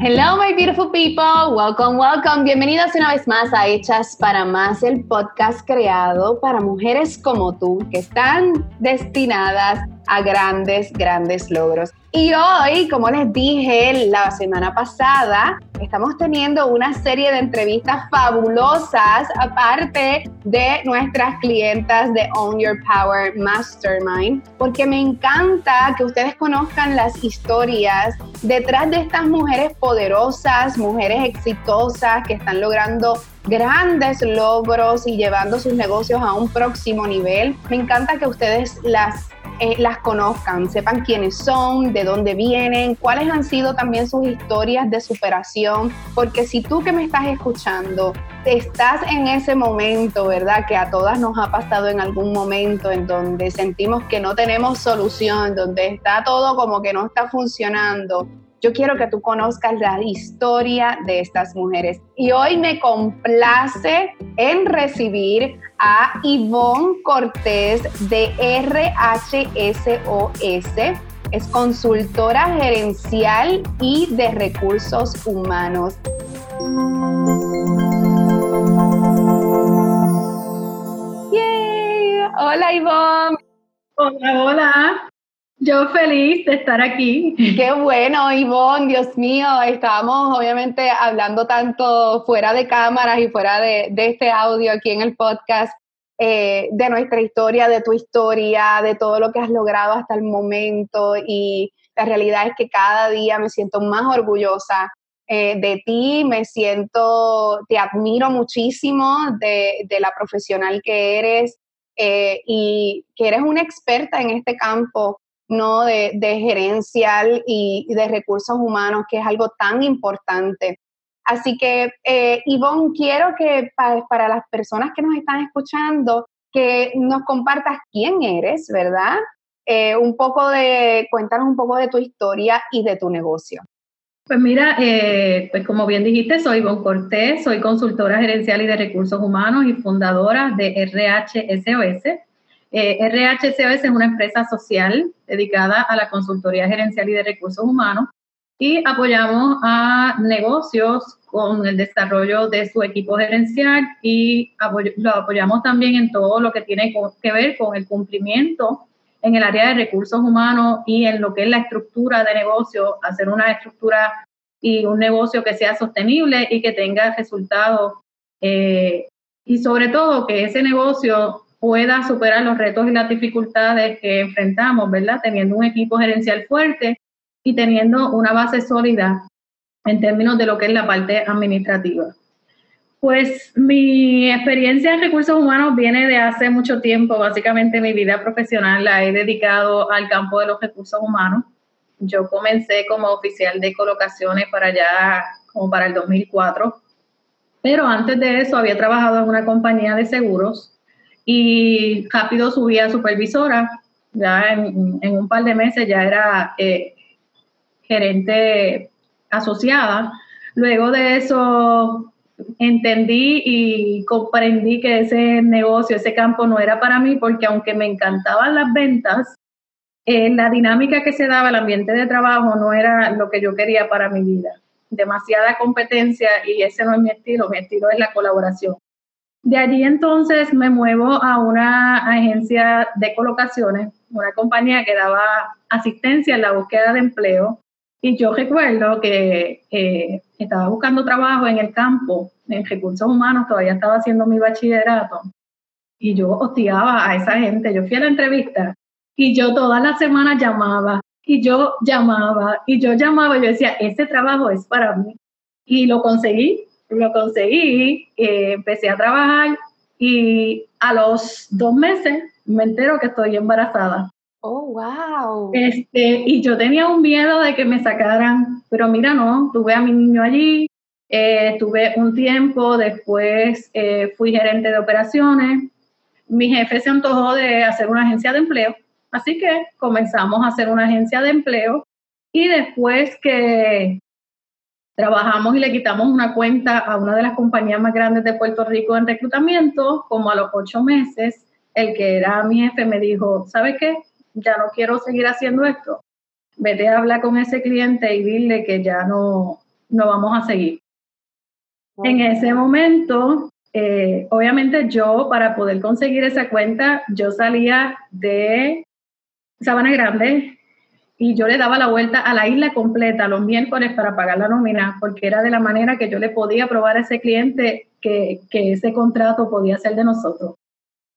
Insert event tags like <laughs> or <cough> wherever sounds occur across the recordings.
Hello, my beautiful people. Welcome, welcome. Bienvenidos una vez más a Hechas para Más, el podcast creado para mujeres como tú que están destinadas a grandes, grandes logros. Y hoy, como les dije la semana pasada, estamos teniendo una serie de entrevistas fabulosas, aparte de nuestras clientas de Own Your Power Mastermind, porque me encanta que ustedes conozcan las historias detrás de estas mujeres poderosas, mujeres exitosas que están logrando grandes logros y llevando sus negocios a un próximo nivel. Me encanta que ustedes las eh, las conozcan, sepan quiénes son, de dónde vienen, cuáles han sido también sus historias de superación, porque si tú que me estás escuchando estás en ese momento, ¿verdad? Que a todas nos ha pasado en algún momento en donde sentimos que no tenemos solución, donde está todo como que no está funcionando yo quiero que tú conozcas la historia de estas mujeres. Y hoy me complace en recibir a Ivonne Cortés de RHSOS. Es consultora gerencial y de recursos humanos. Yay. Hola Ivonne. Hola, hola. Yo feliz de estar aquí. Qué bueno, Ivonne, Dios mío, estamos obviamente hablando tanto fuera de cámaras y fuera de, este audio aquí en el podcast eh, de nuestra historia, de tu historia, de todo lo que has logrado hasta el momento. Y la realidad es que cada día me siento más orgullosa eh, de ti, me siento, te admiro muchísimo de, la profesional que eres eh, y que eres una experta en este campo ¿no? de, gerencial y, de recursos humanos, que es algo tan importante. Así que, eh, Ivonne, quiero que para, las personas que nos están escuchando, que nos compartas quién eres, ¿verdad? Eh, un poco de, cuéntanos un poco de tu historia y de tu negocio. Pues mira, eh, pues como bien dijiste, soy Ivonne Cortés, soy consultora gerencial y de recursos humanos y fundadora de RHSOS. Eh, es una empresa social dedicada a la consultoría gerencial y de recursos humanos y apoyamos a negocios con el desarrollo de su equipo gerencial y lo apoyamos también en todo lo que tiene que ver con el cumplimiento en el área de recursos humanos y en lo que es la estructura de negocio, hacer una estructura y un negocio que sea sostenible y que tenga resultados eh, y sobre todo que ese negocio pueda superar los retos y las dificultades que enfrentamos, ¿verdad? Teniendo un equipo gerencial fuerte y teniendo una base sólida en términos de lo que es la parte administrativa. Pues mi experiencia en recursos humanos viene de hace mucho tiempo. Básicamente mi vida profesional la he dedicado al campo de los recursos humanos. Yo comencé como oficial de colocaciones para allá, como para el 2004. Pero antes de eso había trabajado en una compañía de seguros y rápido subí a supervisora, ya en, un par de meses ya era eh, gerente asociada. Luego de eso entendí y comprendí que ese negocio, ese campo no era para mí porque aunque me encantaban las ventas, eh, la dinámica que se daba, el ambiente de trabajo no era lo que yo quería para mi vida. Demasiada competencia y ese no es mi estilo, mi estilo es la colaboración. De allí entonces me muevo a una agencia de colocaciones, una compañía que daba asistencia en la búsqueda de empleo. Y yo recuerdo que eh, estaba buscando trabajo en el campo, en recursos humanos, todavía estaba haciendo mi bachillerato. Y yo hostigaba a esa gente. Yo fui a la entrevista y yo todas las semanas llamaba y yo llamaba y yo llamaba y yo decía, este trabajo es para mí. Y lo conseguí lo conseguí, eh, empecé a trabajar y a los dos meses me entero que estoy embarazada. Oh, wow. Este, y yo tenía un miedo de que me sacaran, pero mira, no, tuve a mi niño allí, eh, estuve un tiempo, después eh, fui gerente de operaciones, mi jefe se antojó de hacer una agencia de empleo, así que comenzamos a hacer una agencia de empleo y después que trabajamos y le quitamos una cuenta a una de las compañías más grandes de Puerto Rico en reclutamiento, como a los ocho meses, el que era mi jefe me dijo, ¿sabes qué? Ya no quiero seguir haciendo esto. Vete a hablar con ese cliente y dile que ya no, no vamos a seguir. En ese momento, eh, obviamente yo para poder conseguir esa cuenta, yo salía de Sabana Grande y yo le daba la vuelta a la isla completa los miércoles para pagar la nómina, porque era de la manera que yo le podía probar a ese cliente que, que ese contrato podía ser de nosotros.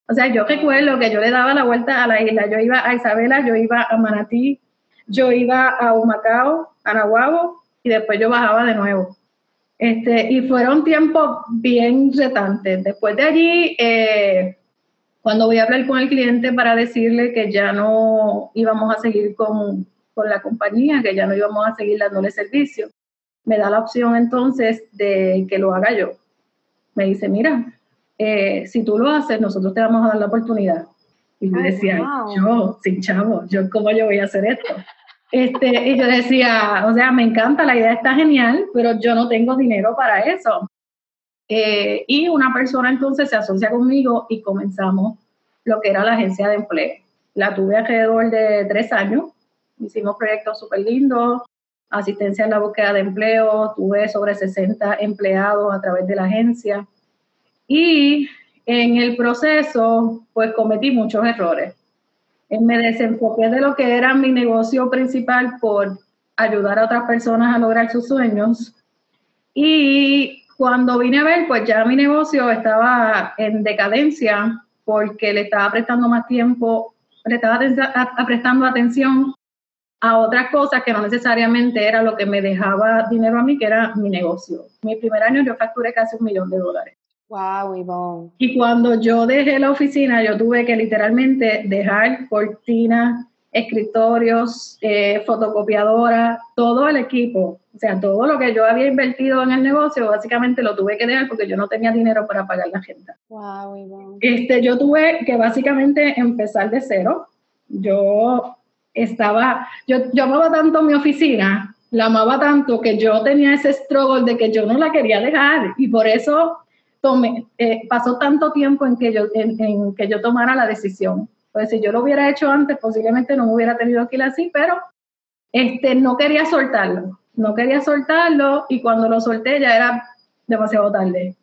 O sea, yo recuerdo que yo le daba la vuelta a la isla, yo iba a Isabela, yo iba a Manatí, yo iba a Humacao, a Nahuabo, y después yo bajaba de nuevo. Este, y fueron tiempos bien retantes. Después de allí, eh, cuando voy a hablar con el cliente para decirle que ya no íbamos a seguir con, con la compañía, que ya no íbamos a seguir dándole servicio, me da la opción entonces de que lo haga yo. Me dice, mira, eh, si tú lo haces, nosotros te vamos a dar la oportunidad. Y yo decía, yo, sin chavo, yo, ¿cómo yo voy a hacer esto? Este, y yo decía, o sea, me encanta, la idea está genial, pero yo no tengo dinero para eso. Eh, y una persona entonces se asocia conmigo y comenzamos lo que era la agencia de empleo. La tuve alrededor de tres años, hicimos proyectos súper lindos, asistencia en la búsqueda de empleo, tuve sobre 60 empleados a través de la agencia y en el proceso pues cometí muchos errores me desenfoqué de lo que era mi negocio principal por ayudar a otras personas a lograr sus sueños. Y cuando vine a ver, pues ya mi negocio estaba en decadencia porque le estaba prestando más tiempo, le estaba prestando atención a otras cosas que no necesariamente era lo que me dejaba dinero a mí, que era mi negocio. Mi primer año yo facturé casi un millón de dólares. Wow, Y cuando yo dejé la oficina, yo tuve que literalmente dejar cortinas, escritorios, eh, fotocopiadora, todo el equipo. O sea, todo lo que yo había invertido en el negocio, básicamente lo tuve que dejar porque yo no tenía dinero para pagar la gente. Wow, Este, yo tuve que básicamente empezar de cero. Yo estaba, yo, yo amaba tanto mi oficina, la amaba tanto que yo tenía ese struggle de que yo no la quería dejar y por eso tome, eh, pasó tanto tiempo en que, yo, en, que yo tomara la decisión. Pues si yo lo hubiera hecho antes, posiblemente no me hubiera tenido que ir así, pero este, no quería soltarlo, no quería soltarlo y cuando lo solté ya era demasiado tarde.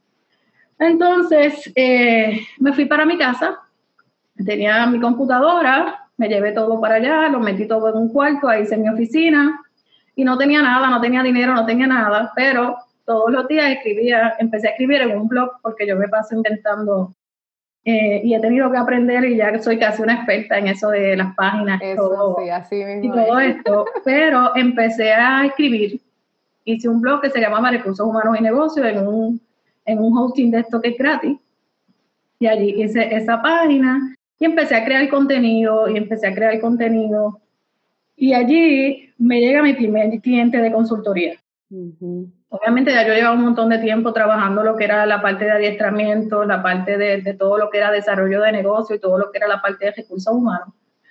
Entonces eh, me fui para mi casa, tenía mi computadora, me llevé todo para allá, lo metí todo en un cuarto, ahí hice mi oficina y no tenía nada, no tenía dinero, no tenía nada, pero todos los días escribía, empecé a escribir en un blog porque yo me paso inventando eh, y he tenido que aprender y ya soy casi una experta en eso de las páginas todo, y todo esto, <laughs> pero empecé a escribir, hice un blog que se llamaba Recursos Humanos y Negocios en un, en un hosting de esto que es gratis. Y allí hice esa página y empecé a crear contenido y empecé a crear contenido. Y allí me llega mi primer cliente de consultoría. Obviamente ya yo llevaba un montón de tiempo trabajando lo que era la parte de adiestramiento, la parte de, todo lo que era desarrollo de negocio y todo lo que era la parte de recursos humanos.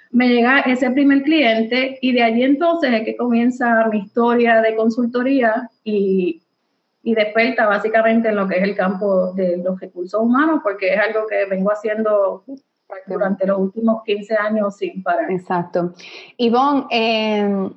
Me llega ese primer cliente y de allí entonces es que comienza mi historia de consultoría y, y desperta básicamente en lo que es el campo de los recursos humanos porque es algo que vengo haciendo durante los últimos 15 años sin parar. Exacto. Ivonne, eh,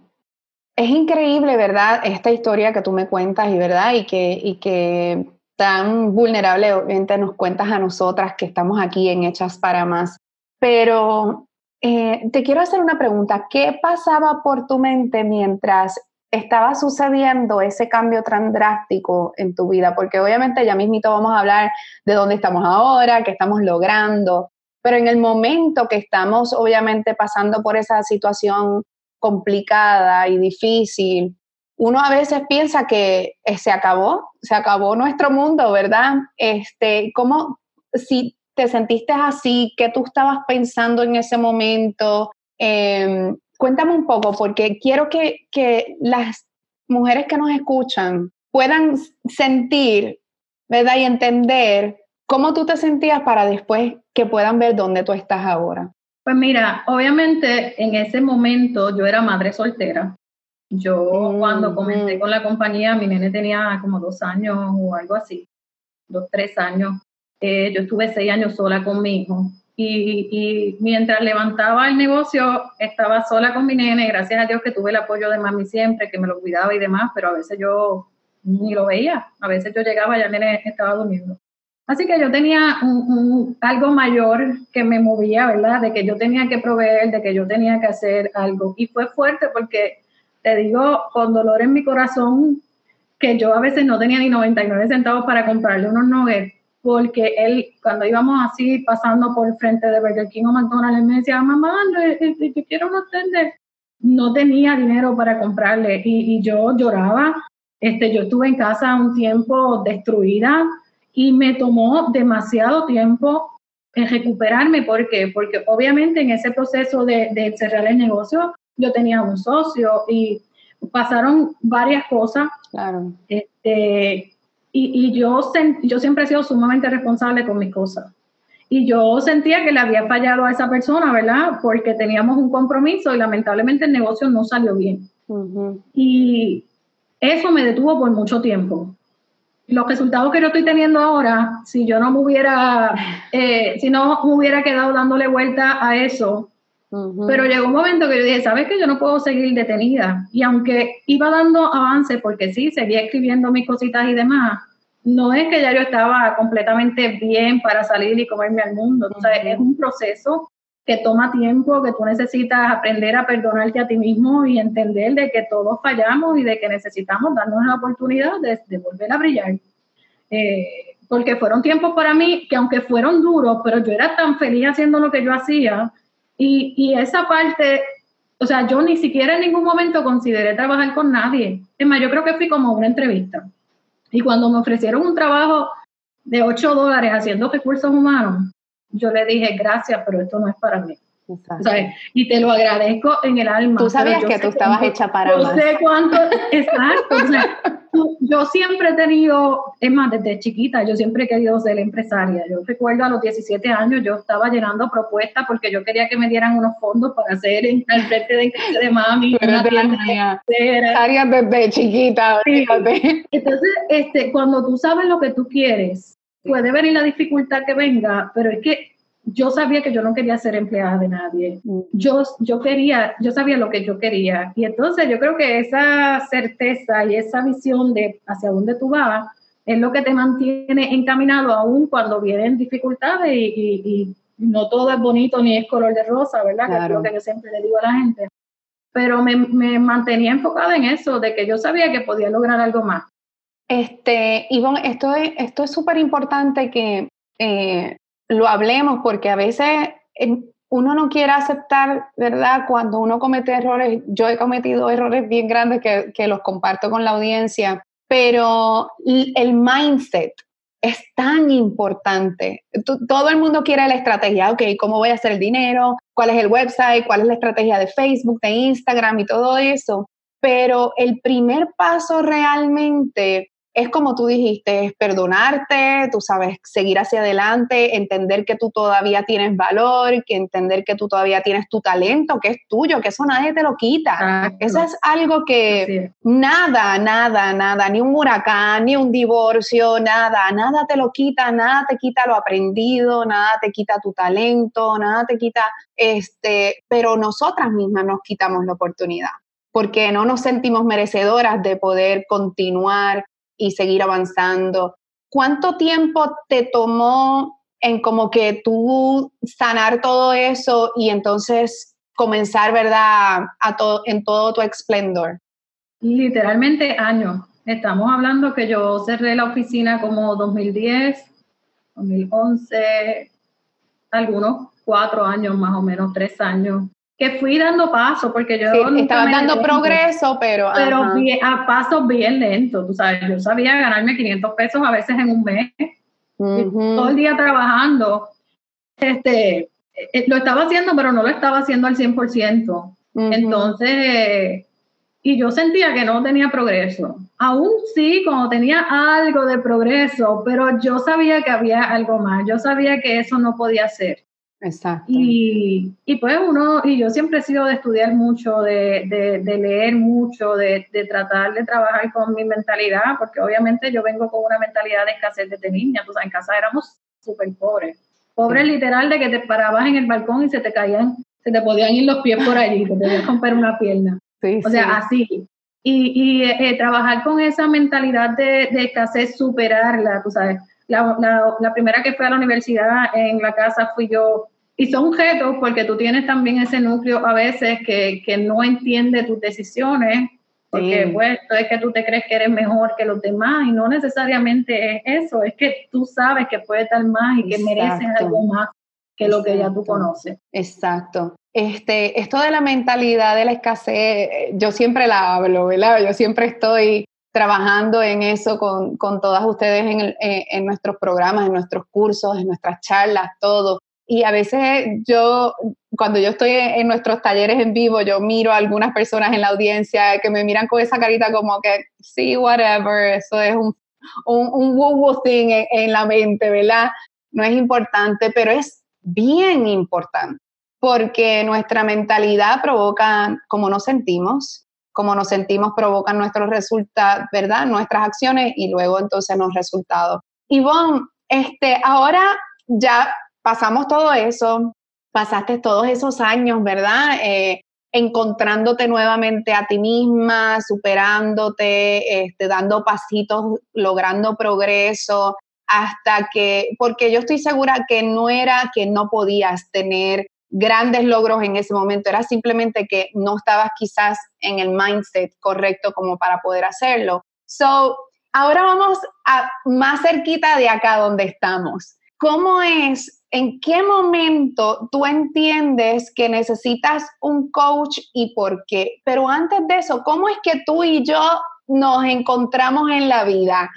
es increíble, ¿verdad? Esta historia que tú me cuentas y, ¿verdad? Y que, tan vulnerable, obviamente, nos cuentas a nosotras que estamos aquí en Hechas para Más. Pero eh, te quiero hacer una pregunta. ¿Qué pasaba por tu mente mientras estaba sucediendo ese cambio tan drástico en tu vida? Porque obviamente ya mismito vamos a hablar de dónde estamos ahora, qué estamos logrando, pero en el momento que estamos obviamente pasando por esa situación complicada y difícil, uno a veces piensa que eh, se acabó, se acabó nuestro mundo, ¿verdad? Este, ¿Cómo, si te sentiste así, qué tú estabas pensando en ese momento? Em, cuéntame un poco, porque quiero que, que las mujeres que nos escuchan puedan sentir, ¿verdad? Y entender cómo tú te sentías para después que puedan ver dónde tú estás ahora. Pues mira, obviamente en ese momento yo era madre soltera. Yo cuando comencé con la compañía, mi nene tenía como dos años o algo así, dos, tres años. Eh, yo estuve seis años sola con mi hijo. Y, y, mientras levantaba el negocio, estaba sola con mi nene. Gracias a Dios que tuve el apoyo de mami siempre, que me lo cuidaba y demás, pero a veces yo ni lo veía. A veces yo llegaba y ya estaba durmiendo. Así que yo tenía algo mayor que me movía, ¿verdad? De que yo tenía que proveer, de que yo tenía que hacer algo. Y fue fuerte porque, te digo, con dolor en mi corazón, que yo a veces no tenía ni 99 centavos para comprarle unos nuggets, porque él, cuando íbamos así pasando por el frente de Burger King o McDonald's, él me decía, mamá, yo quiero unos tender. No tenía dinero para comprarle y, y yo lloraba. Este, yo estuve en casa un tiempo destruida, y me tomó demasiado tiempo en recuperarme. ¿Por qué? Porque obviamente en ese proceso de, cerrar el negocio yo tenía un socio y pasaron varias cosas. Claro. Este, y, y yo, yo siempre he sido sumamente responsable con mis cosas. Y yo sentía que le había fallado a esa persona, ¿verdad? Porque teníamos un compromiso y lamentablemente el negocio no salió bien. Y eso me detuvo por mucho tiempo los resultados que yo estoy teniendo ahora, si yo no me hubiera, eh, si no me hubiera quedado dándole vuelta a eso, pero llegó un momento que yo dije, ¿sabes qué? Yo no puedo seguir detenida. Y aunque iba dando avance, porque sí, seguía escribiendo mis cositas y demás, no es que ya yo estaba completamente bien para salir y comerme al mundo. O sea, es un proceso que toma tiempo, que tú necesitas aprender a perdonarte a ti mismo y entender de que todos fallamos y de que necesitamos darnos la oportunidad de, volver a brillar. Eh, porque fueron tiempos para mí que aunque fueron duros, pero yo era tan feliz haciendo lo que yo hacía y, y esa parte, o sea, yo ni siquiera en ningún momento consideré trabajar con nadie. Es más, yo creo que fui como una entrevista. Y cuando me ofrecieron un trabajo de 8 dólares haciendo recursos humanos, yo le dije, gracias, pero esto no es para mí. Y te lo agradezco en el alma. Tú sabías que tú estabas hecha para yo sé cuánto, <laughs> exacto. yo siempre he tenido, es más, desde chiquita, yo siempre he querido ser empresaria. Yo recuerdo a los 17 años, yo estaba llenando propuestas porque yo quería que me dieran unos fondos para hacer en, al frente de, de mami. Una desde chiquita, Entonces, este, cuando tú sabes lo que tú quieres, puede venir la dificultad que venga, pero es que yo sabía que yo no quería ser empleada de nadie. Mm. Yo, yo quería, yo sabía lo que yo quería. Y entonces yo creo que esa certeza y esa visión de hacia dónde tú vas es lo que te mantiene encaminado aún cuando vienen dificultades y, no todo es bonito ni es color de rosa, ¿verdad? Que es lo que yo siempre le digo a la gente. Pero me, me mantenía enfocada en eso, de que yo sabía que podía lograr algo más. Este, Ivonne, esto es esto es súper importante que eh, lo hablemos porque a veces uno no quiere aceptar, ¿verdad? Cuando uno comete errores, yo he cometido errores bien grandes que, que los comparto con la audiencia, pero el mindset es tan importante. todo el mundo quiere la estrategia, ok, ¿cómo voy a hacer el dinero? ¿Cuál es el website? ¿Cuál es la estrategia de Facebook, de Instagram y todo eso? Pero el primer paso realmente es como tú dijiste, es perdonarte, tú sabes, seguir hacia adelante, entender que tú todavía tienes valor, que entender que tú todavía tienes tu talento, que es tuyo, que eso nadie te lo quita. Eso es algo que nada, nada, nada, ni un huracán, ni un divorcio, nada, nada te lo quita, nada te quita lo aprendido, nada te quita tu talento, nada te quita, este, pero nosotras mismas nos quitamos la oportunidad porque no nos sentimos merecedoras de poder continuar y seguir avanzando. ¿Cuánto tiempo te tomó en como que tú sanar todo eso y entonces comenzar, ¿verdad?, a en todo tu esplendor. Literalmente años. Estamos hablando que yo cerré la oficina como 2010, 2011, algunos cuatro años más o menos, tres años que fui dando paso, porque yo... Sí, estaba dando progreso, pero... Pero a pasos bien lentos, tú sabes, yo sabía ganarme 500 pesos a veces en un mes, todo el día trabajando. Este, eh, lo estaba haciendo, pero no lo estaba haciendo al 100%. Entonces, y yo sentía que no tenía progreso. Aún sí, como tenía algo de progreso, pero yo sabía que había algo más, yo sabía que eso no podía ser. Exacto. Y, y, pues uno, y yo siempre he sido de estudiar mucho, de, de, leer mucho, de, de, tratar de trabajar con mi mentalidad, porque obviamente yo vengo con una mentalidad de escasez desde niña, o sea, en casa éramos súper pobres. Pobres literal de que te parabas en el balcón y se te caían, se te podían ir los pies por allí, te podías romper una pierna. o sea, así. y, eh, trabajar con esa mentalidad de, de escasez, superarla, tú sabes. La, la, primera que fue a la universidad en la casa fui yo. Y son retos porque tú tienes también ese núcleo a veces que, que no entiende tus decisiones, porque pues es que tú te crees que eres mejor que los demás y no necesariamente es eso, es que tú sabes que puedes dar más y que mereces algo más que lo que ya tú conoces. Exacto. Este, esto de la mentalidad de la escasez, yo siempre la hablo, ¿verdad? Yo siempre estoy trabajando en eso con, con todas ustedes en, en, nuestros programas, en nuestros cursos, en nuestras charlas, todo. Y a veces yo, cuando yo estoy en, nuestros talleres en vivo, yo miro a algunas personas en la audiencia que me miran con esa carita como que, sí, whatever, eso es un, un, un woo-woo thing en, la mente, ¿verdad? No es importante, pero es bien importante, porque nuestra mentalidad provoca como nos sentimos, como nos sentimos provocan nuestros resultados, ¿verdad? Nuestras acciones y luego entonces los resultados. Ivonne, este, ahora ya pasamos todo eso, pasaste todos esos años, ¿verdad? Eh, encontrándote nuevamente a ti misma, superándote, este, dando pasitos, logrando progreso, hasta que, porque yo estoy segura que no era que no podías tener grandes logros en ese momento, era simplemente que no estabas quizás en el mindset correcto como para poder hacerlo. So, ahora vamos a más cerquita de acá donde estamos. ¿Cómo es, en qué momento tú entiendes que necesitas un coach y por qué? Pero antes de eso, ¿cómo es que tú y yo nos encontramos en la vida?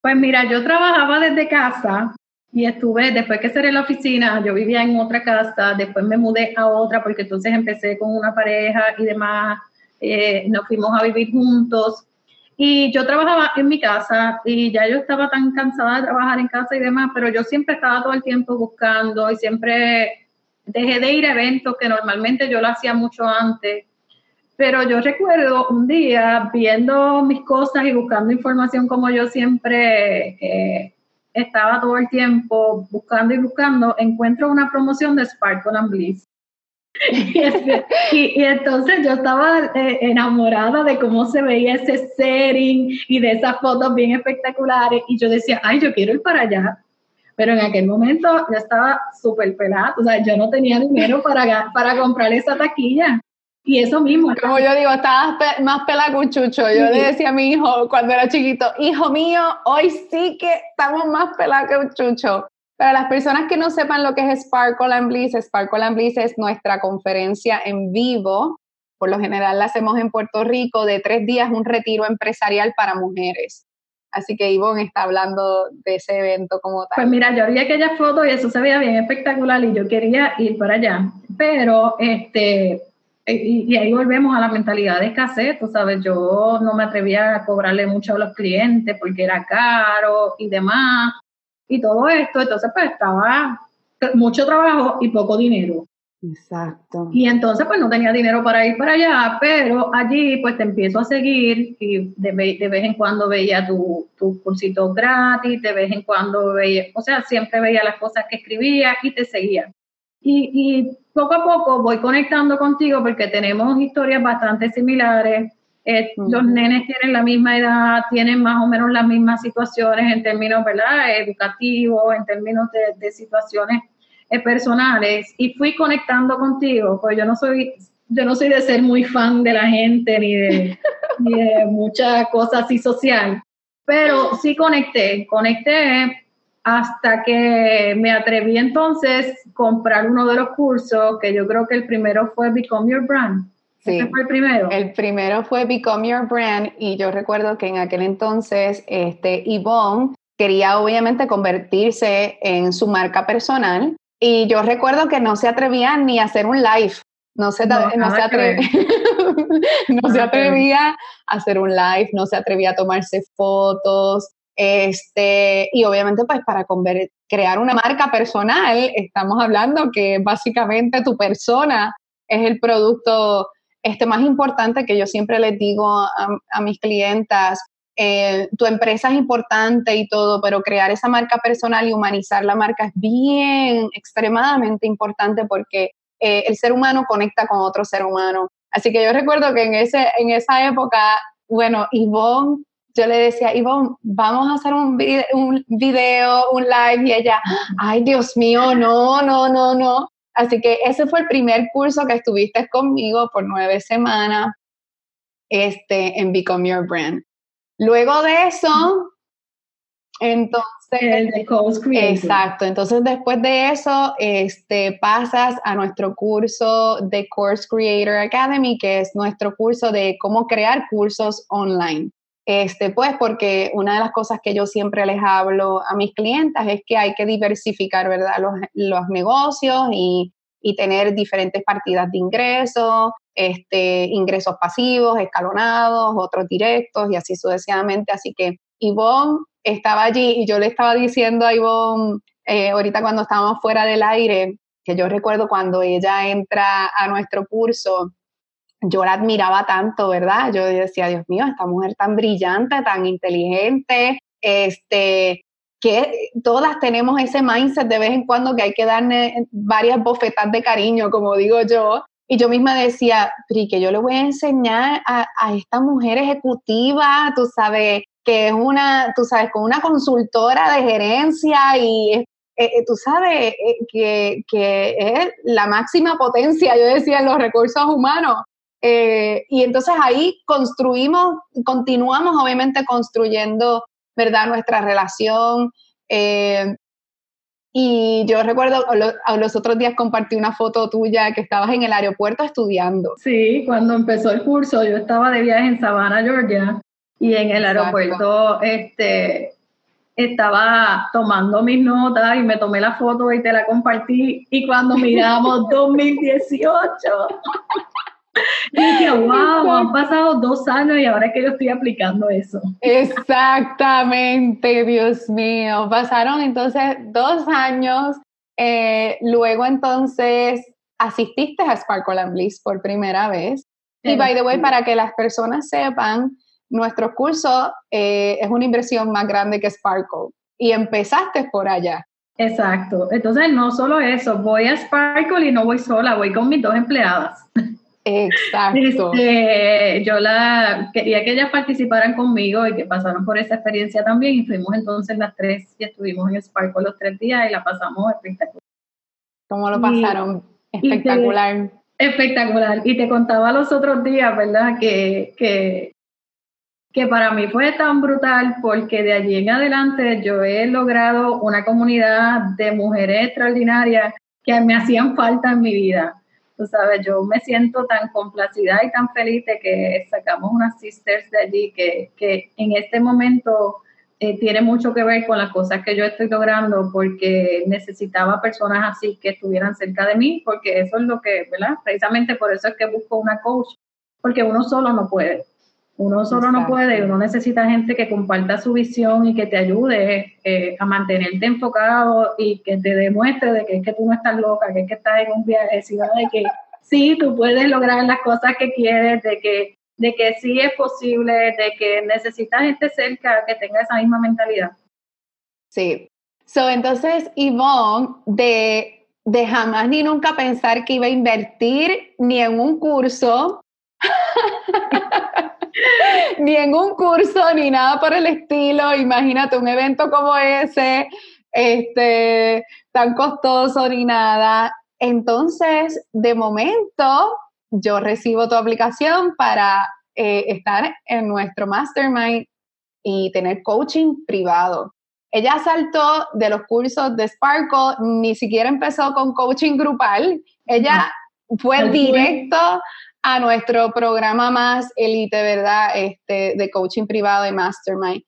Pues mira, yo trabajaba desde casa y estuve, después que cerré la oficina, yo vivía en otra casa, después me mudé a otra porque entonces empecé con una pareja y demás, eh, nos fuimos a vivir juntos. Y yo trabajaba en mi casa y ya yo estaba tan cansada de trabajar en casa y demás, pero yo siempre estaba todo el tiempo buscando y siempre dejé de ir a eventos que normalmente yo lo hacía mucho antes pero yo recuerdo un día viendo mis cosas y buscando información como yo siempre eh, estaba todo el tiempo buscando y buscando, encuentro una promoción de Sparkle and Bliss. <laughs> y, entonces yo estaba eh, enamorada de cómo se veía ese setting y de esas fotos bien espectaculares y yo decía, ay, yo quiero ir para allá. Pero en aquel momento yo estaba súper pelada, o sea, yo no tenía dinero para, para comprar esa taquilla. Y eso mismo. Como yo digo, estabas más pelacuchucho. Yo le decía a mi hijo cuando era chiquito, hijo mío, hoy sí que estamos más pelacuchucho. Para las personas que no sepan lo que es Sparkle and Bliss, Sparkle and Bliss es nuestra conferencia en vivo. Por lo general la hacemos en Puerto Rico de tres días, un retiro empresarial para mujeres. Así que Ivonne está hablando de ese evento como tal. Pues mira, yo vi aquella foto y eso se veía bien espectacular y yo quería ir para allá. Pero este, y, ahí volvemos a la mentalidad de escasez, tú sabes, yo no me atrevía a cobrarle mucho a los clientes porque era caro y demás, y todo esto, entonces pues estaba mucho trabajo y poco dinero. Exacto. Y entonces pues no tenía dinero para ir para allá, pero allí pues te empiezo a seguir y de, vez en cuando veía tu, tu cursito gratis, de vez en cuando veía, o sea, siempre veía las cosas que escribía y te seguía. Y, y, poco a poco voy conectando contigo porque tenemos historias bastante similares. Eh, los nenes tienen la misma edad, tienen más o menos las mismas situaciones en términos ¿verdad? educativos, en términos de, de situaciones eh, personales. Y fui conectando contigo, pues yo no soy yo no soy de ser muy fan de la gente ni de, ni de <laughs> muchas cosas así social, pero sí conecté, conecté hasta que me atreví entonces a comprar uno de los cursos, que yo creo que el primero fue Become Your Brand. Sí, ¿Ese fue el primero? El primero fue Become Your Brand y yo recuerdo que en aquel entonces este, Yvonne quería obviamente convertirse en su marca personal y yo recuerdo que no se atrevía ni a hacer un live. No se, no, no se, atrevía, <laughs> no se atrevía a hacer un live, no se atrevía a tomarse fotos, este, y obviamente, pues para crear una marca personal, estamos hablando que básicamente tu persona es el producto este, más importante que yo siempre les digo a, mis clientas. Eh, tu empresa es importante y todo, pero crear esa marca personal y humanizar la marca es bien, extremadamente importante porque eh, el ser humano conecta con otro ser humano. Así que yo recuerdo que en, ese, en esa época bueno, Ivonne, yo le decía, Ivonne, vamos a hacer un video, un video, un live, y ella, ay, Dios mío, no, no, no, no. Así que ese fue el primer curso que estuviste conmigo por nueve semanas este, en Become Your Brand. Luego de eso, entonces... El de Exacto, entonces después de eso, este, pasas a nuestro curso de Course Creator Academy, que es nuestro curso de cómo crear cursos online. Este, pues porque una de las cosas que yo siempre les hablo a mis clientes es que hay que diversificar, ¿verdad? Los, los negocios y, y, tener diferentes partidas de ingresos, este, ingresos pasivos, escalonados, otros directos y así sucesivamente. Así que Ivonne estaba allí y yo le estaba diciendo a Ivonne, eh, ahorita cuando estábamos fuera del aire, que yo recuerdo cuando ella entra a nuestro curso, yo la admiraba tanto, ¿verdad? Yo decía, Dios mío, esta mujer tan brillante, tan inteligente, este, que todas tenemos ese mindset de vez en cuando que hay que darle varias bofetas de cariño, como digo yo. Y yo misma decía, Pri, que yo le voy a enseñar a, a esta mujer ejecutiva, tú sabes, que es una, tú sabes, con una consultora de gerencia y eh, eh, tú sabes eh, que, que, es la máxima potencia, yo decía, en los recursos humanos. Eh, y entonces ahí construimos, continuamos obviamente construyendo, ¿verdad?, nuestra relación. Eh, y yo recuerdo, los otros días compartí una foto tuya que estabas en el aeropuerto estudiando. Sí, cuando empezó el curso, yo estaba de viaje en Savannah, Georgia, y en el aeropuerto este, estaba tomando mis notas y me tomé la foto y te la compartí. Y cuando miramos <laughs> 2018, y dije, wow, han pasado dos años y ahora es que yo estoy aplicando eso. Exactamente, Dios mío. Pasaron entonces dos años. Eh, luego entonces asististe a Sparkle and Bliss por primera vez. Y by the way, para que las personas sepan, nuestro curso eh, es una inversión más grande que Sparkle. Y empezaste por allá. Exacto. Entonces, no solo eso, voy a Sparkle y no voy sola, voy con mis dos empleadas. <laughs> Exacto. Este, yo la quería que ellas participaran conmigo y que pasaran por esa experiencia también y fuimos entonces las tres y estuvimos en Sparkle los tres días y la pasamos espectacular. ¿Cómo lo pasaron? espectacular. espectacular. Y te contaba los otros días, ¿verdad? Que, que, que para mí fue tan brutal porque de allí en adelante yo he logrado una comunidad de mujeres extraordinarias que me hacían falta en mi vida Tú sabes, yo me siento tan complacida y tan feliz de que sacamos unas sisters de allí que, que en este momento eh, tiene mucho que ver con las cosas que yo estoy logrando porque necesitaba personas así que estuvieran cerca de mí, porque eso es lo que, ¿verdad? Precisamente por eso es que busco una coach, porque uno solo no puede. Uno solo no puede, uno necesita gente que comparta su visión y que te ayude eh, a mantenerte enfocado y que te demuestre de que es que tú no estás loca, que es que estás en un viaje, sino de que sí, tú puedes lograr las cosas que quieres, de que, de que sí es posible, de que necesitas gente cerca que tenga esa misma mentalidad. Sí. So, entonces, Yvonne, de, de jamás ni nunca pensar que iba a invertir ni en un curso, <laughs> <laughs> ni en un curso, ni nada por el estilo. Imagínate un evento como ese, este, tan costoso ni nada. Entonces, de momento, yo recibo tu aplicación para eh, estar en nuestro mastermind y tener coaching privado. Ella saltó de los cursos de Sparkle, ni siquiera empezó con coaching grupal. Ella fue directo a nuestro programa más elite, ¿verdad? Este, de coaching privado y mastermind.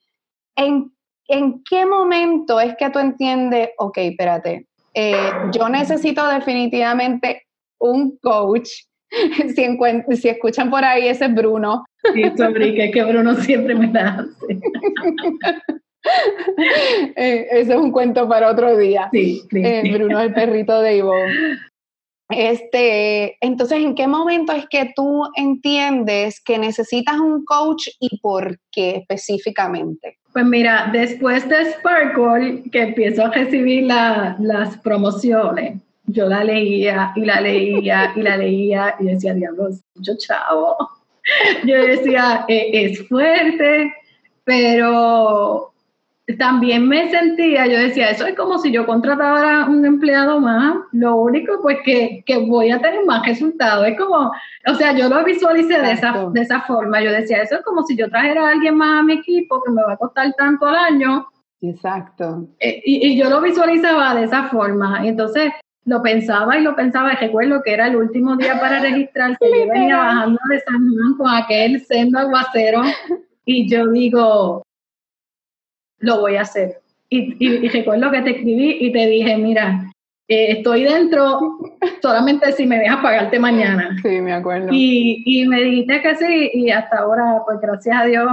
¿En, ¿En qué momento es que tú entiendes, ok, espérate, eh, yo necesito definitivamente un coach? <laughs> si, si escuchan por ahí, ese es Bruno. Sí, que que Bruno siempre me da hace. <laughs> Eh, ese es un cuento para otro día. Sí, sí. Eh, Bruno, el perrito de Ivonne. Este, entonces, ¿en qué momento es que tú entiendes que necesitas un coach y por qué específicamente? Pues mira, después de Sparkle, que empiezo a recibir las promociones, yo la leía y la leía y la leía y decía, diablos, mucho chavo, yo decía, e, es fuerte, pero también me sentía, yo decía, eso es como si yo contratara un empleado más, lo único pues que, que voy a tener más resultados, es como, o sea, yo lo visualicé de esa, de esa forma, yo decía, eso es como si yo trajera a alguien más a mi equipo que me va a costar tanto al año. Exacto. Eh, y, y, yo lo visualizaba de esa forma, entonces lo pensaba y lo pensaba, y recuerdo que era el último día para <laughs> registrarse, yo venía bajando de San Juan con aquel sendo aguacero, y yo digo, lo voy a hacer. Y, y, recuerdo que te escribí y te dije, mira, eh, estoy dentro solamente si me dejas pagarte mañana. Sí, me acuerdo. Y, y, me dijiste que sí y hasta ahora, pues gracias a Dios,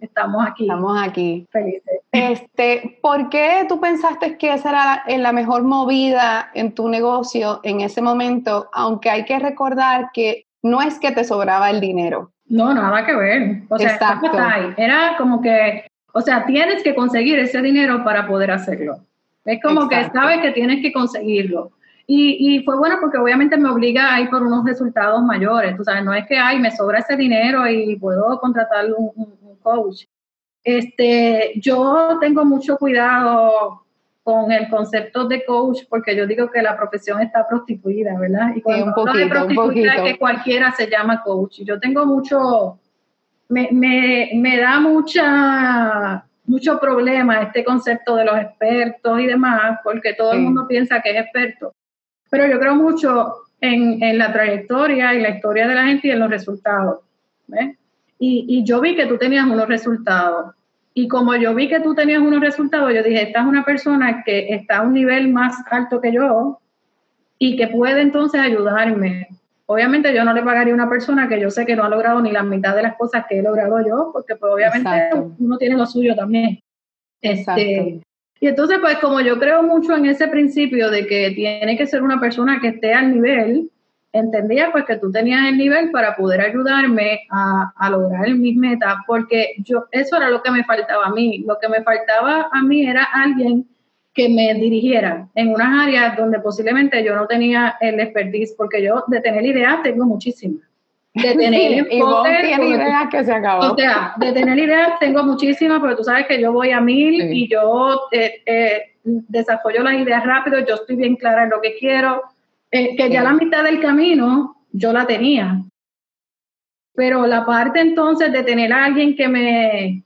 estamos aquí. Estamos aquí. Felices. Este, ¿Por qué tú pensaste que esa era la, la mejor movida en tu negocio en ese momento? Aunque hay que recordar que no es que te sobraba el dinero. No, nada que ver. O sea, Exacto. era como que o sea, tienes que conseguir ese dinero para poder hacerlo. Es como que sabes que tienes que conseguirlo. Y, y, fue bueno porque obviamente me obliga a ir por unos resultados mayores. Tú sabes, no es que, ay, me sobra ese dinero y puedo contratar un, un, coach. Este, yo tengo mucho cuidado con el concepto de coach porque yo digo que la profesión está prostituida, ¿verdad? Y cuando sí, un poquito, un poquito. Es que cualquiera se llama coach. Yo tengo mucho me, me, me da mucha, mucho problema este concepto de los expertos y demás, porque todo el mundo piensa que es experto. Pero yo creo mucho en, en, la trayectoria y la historia de la gente y en los resultados. Y, y, yo vi que tú tenías unos resultados. Y como yo vi que tú tenías unos resultados, yo dije, esta es una persona que está a un nivel más alto que yo y que puede entonces ayudarme. Obviamente yo no le pagaría a una persona que yo sé que no ha logrado ni la mitad de las cosas que he logrado yo, porque pues obviamente uno tiene lo suyo también. Este, y entonces pues como yo creo mucho en ese principio de que tiene que ser una persona que esté al nivel, entendía pues que tú tenías el nivel para poder ayudarme a, a, lograr mis metas, porque yo, eso era lo que me faltaba a mí. Lo que me faltaba a mí era alguien que me dirigiera en unas áreas donde posiblemente yo no tenía el expertise, porque yo de tener ideas tengo muchísimas. De tener sí, ideas que se acabó. O sea, de tener ideas tengo muchísimas, pero tú sabes que yo voy a mil y yo eh, eh, desarrollo las ideas rápido, yo estoy bien clara en lo que quiero, eh, que ya la mitad del camino yo la tenía. Pero la parte entonces de tener a alguien que me,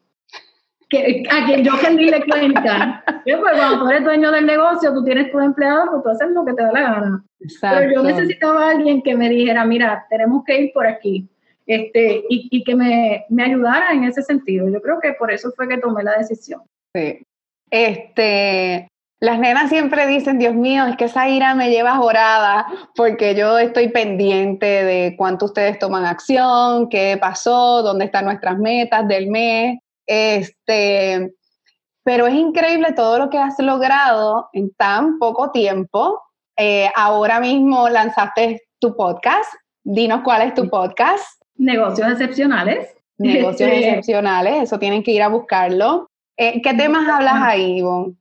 a quien yo le cuenta. <laughs> Pues cuando tú eres dueño del negocio, tú tienes tu empleado, pues tú haces lo que te da la gana. Pero yo necesitaba a alguien que me dijera, mira, tenemos que ir por aquí. Este, y, y que me, me, ayudara en ese sentido. Yo creo que por eso fue que tomé la decisión. Sí. Este, las nenas siempre dicen, Dios mío, es que esa ira me lleva jorada porque yo estoy pendiente de cuánto ustedes toman acción, qué pasó, dónde están nuestras metas del mes. Este, pero es increíble todo lo que has logrado en tan poco tiempo. Eh, ahora mismo lanzaste tu podcast. Dinos cuál es tu podcast. Negocios excepcionales. Negocios este, excepcionales, eso tienen que ir a buscarlo. Eh, ¿Qué temas hablas ahí, Ivonne?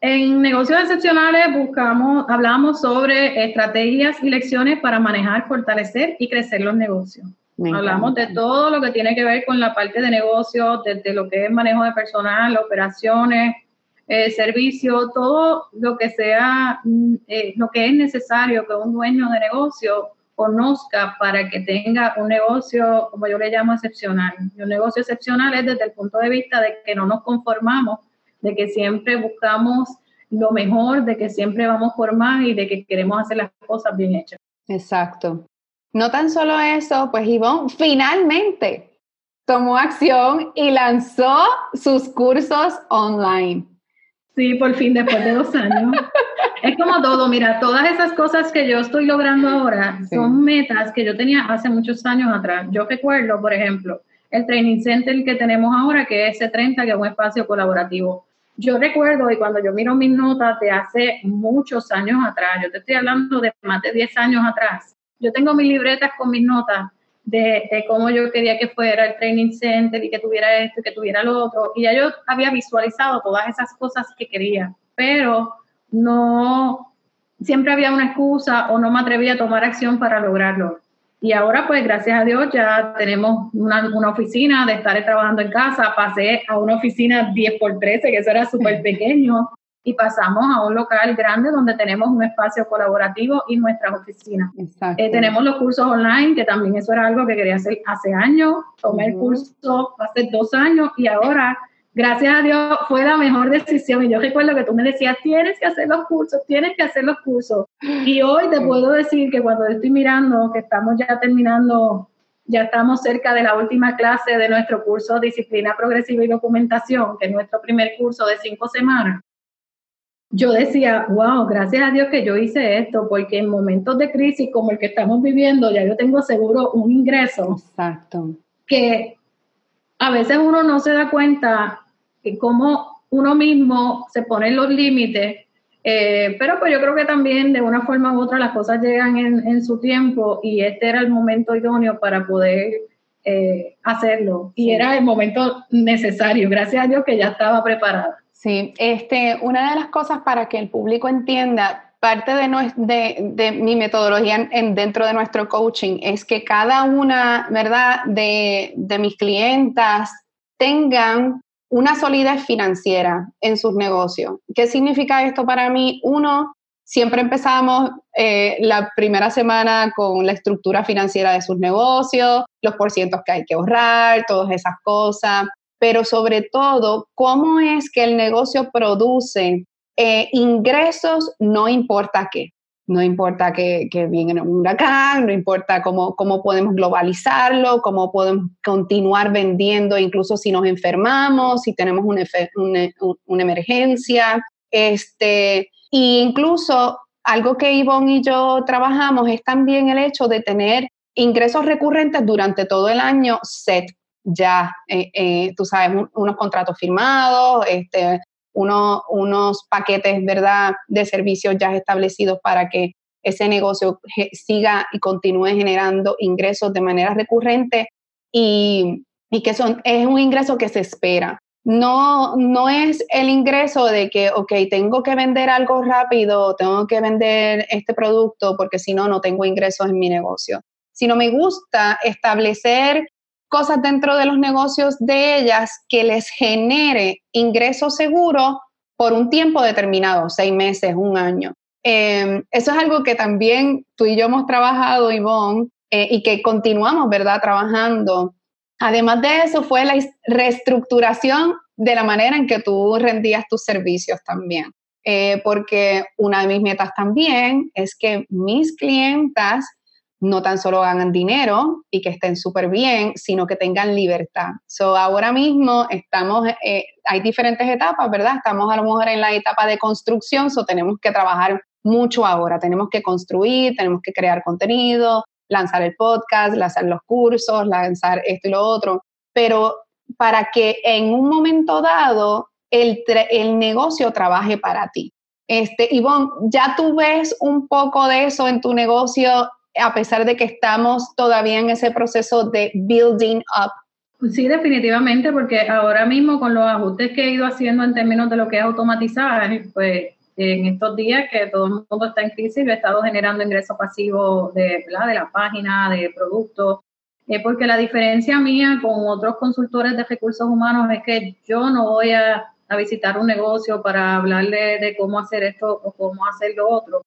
En negocios excepcionales buscamos, hablamos sobre estrategias y lecciones para manejar, fortalecer y crecer los negocios. Hablamos de todo lo que tiene que ver con la parte de negocio, desde lo que es manejo de personal, operaciones, eh, servicio, todo lo que sea, mm, eh, lo que es necesario que un dueño de negocio conozca para que tenga un negocio, como yo le llamo, excepcional. Y un negocio excepcional es desde el punto de vista de que no nos conformamos, de que siempre buscamos lo mejor, de que siempre vamos por más y de que queremos hacer las cosas bien hechas. Exacto. No tan solo eso, pues Ivonne finalmente tomó acción y lanzó sus cursos online. Sí, por fin, después de dos años. <laughs> es como todo, mira, todas esas cosas que yo estoy logrando ahora son metas que yo tenía hace muchos años atrás. Yo recuerdo, por ejemplo, el training center que tenemos ahora, que es C30, que es un espacio colaborativo. Yo recuerdo, y cuando yo miro mis notas de hace muchos años atrás, yo te estoy hablando de más de 10 años atrás, yo tengo mis libretas con mis notas de, cómo yo quería que fuera el training center y que tuviera esto y que tuviera lo otro. Y ya yo había visualizado todas esas cosas que quería, pero no, siempre había una excusa o no me atrevía a tomar acción para lograrlo. Y ahora, pues, gracias a Dios, ya tenemos una, una oficina de estar trabajando en casa. Pasé a una oficina 10 por 13, que eso era súper <laughs> pequeño, y pasamos a un local grande donde tenemos un espacio colaborativo y nuestras oficinas. Eh, tenemos los cursos online, que también eso era algo que quería hacer hace años. Tomé el curso hace dos años y ahora gracias a Dios fue la mejor decisión. Y yo recuerdo que tú me decías, tienes que hacer los cursos, tienes que hacer los cursos. Y hoy te puedo decir que cuando estoy mirando que estamos ya terminando, ya estamos cerca de la última clase de nuestro curso Disciplina Progresiva y Documentación, que es nuestro primer curso de cinco semanas. Yo decía, wow, gracias a Dios que yo hice esto, porque en momentos de crisis como el que estamos viviendo, ya yo tengo seguro un ingreso. Exacto. Que a veces uno no se da cuenta que cómo uno mismo se pone los límites, eh, pero pues yo creo que también de una forma u otra las cosas llegan en, su tiempo y este era el momento idóneo para poder eh, hacerlo y era el momento necesario, gracias a Dios que ya estaba preparada. Sí, este, una de las cosas para que el público entienda, parte de, de, mi metodología en, dentro de nuestro coaching es que cada una, ¿verdad?, de, de mis clientas tengan una solidez financiera en sus negocios. ¿Qué significa esto para mí? Uno, siempre empezamos eh, la primera semana con la estructura financiera de sus negocios, los porcientos que hay que ahorrar, todas esas cosas, pero sobre todo, cómo es que el negocio produce eh, ingresos, no importa qué. No importa que, que viene un huracán, no importa cómo, cómo podemos globalizarlo, cómo podemos continuar vendiendo, incluso si nos enfermamos, si tenemos una, una, emergencia. Este, e incluso algo que Ivonne y yo trabajamos es también el hecho de tener ingresos recurrentes durante todo el año set ya, eh, eh, tú sabes, unos contratos firmados, este, unos paquetes, ¿verdad?, de servicios ya establecidos para que ese negocio siga y continúe generando ingresos de manera recurrente y, que son, es un ingreso que se espera. No, no es el ingreso de que, ok, tengo que vender algo rápido, tengo que vender este producto porque si no, no tengo ingresos en mi negocio. Sino me gusta establecer cosas dentro de los negocios de ellas que les genere ingresos seguros por un tiempo determinado, seis meses, un año. Em, eso es algo que también tú y yo hemos trabajado, Ivonne, eh, y que continuamos, ¿verdad?, trabajando. Además de eso, fue la reestructuración de la manera en que tú rendías tus servicios también. Eh, porque una de mis metas también es que mis clientas no tan solo ganan dinero y que estén súper bien, sino que tengan libertad. So, ahora mismo estamos, eh, hay diferentes etapas, ¿verdad? Estamos a lo mejor en la etapa de construcción, so tenemos que trabajar mucho ahora, tenemos que construir, tenemos que crear contenido, lanzar el podcast, lanzar los cursos, lanzar esto y lo otro, pero para que en un momento dado el, el negocio trabaje para ti. Este, Ivonne, ya tú ves un poco de eso en tu negocio a pesar de que estamos todavía en ese proceso de building up? Sí, definitivamente, porque ahora mismo con los ajustes que he ido haciendo en términos de lo que es automatizar, pues en estos días que todo el mundo está en crisis, he estado generando ingresos pasivos de, de la página, de productos, eh, porque la diferencia mía con otros consultores de recursos humanos es que yo no voy a, a visitar un negocio para hablarle de cómo hacer esto o cómo hacer lo otro.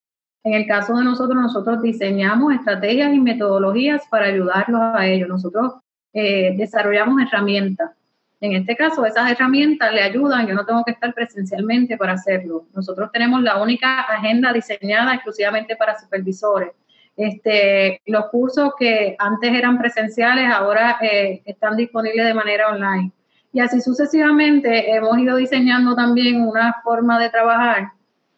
En el caso de nosotros, nosotros diseñamos estrategias y metodologías para ayudarlos a ellos. Nosotros eh, desarrollamos herramientas. En este caso, esas herramientas le ayudan, yo no tengo que estar presencialmente para hacerlo. Nosotros tenemos la única agenda diseñada exclusivamente para supervisores. Este, los cursos que antes eran presenciales ahora eh, están disponibles de manera online. Y así sucesivamente hemos ido diseñando también una forma de trabajar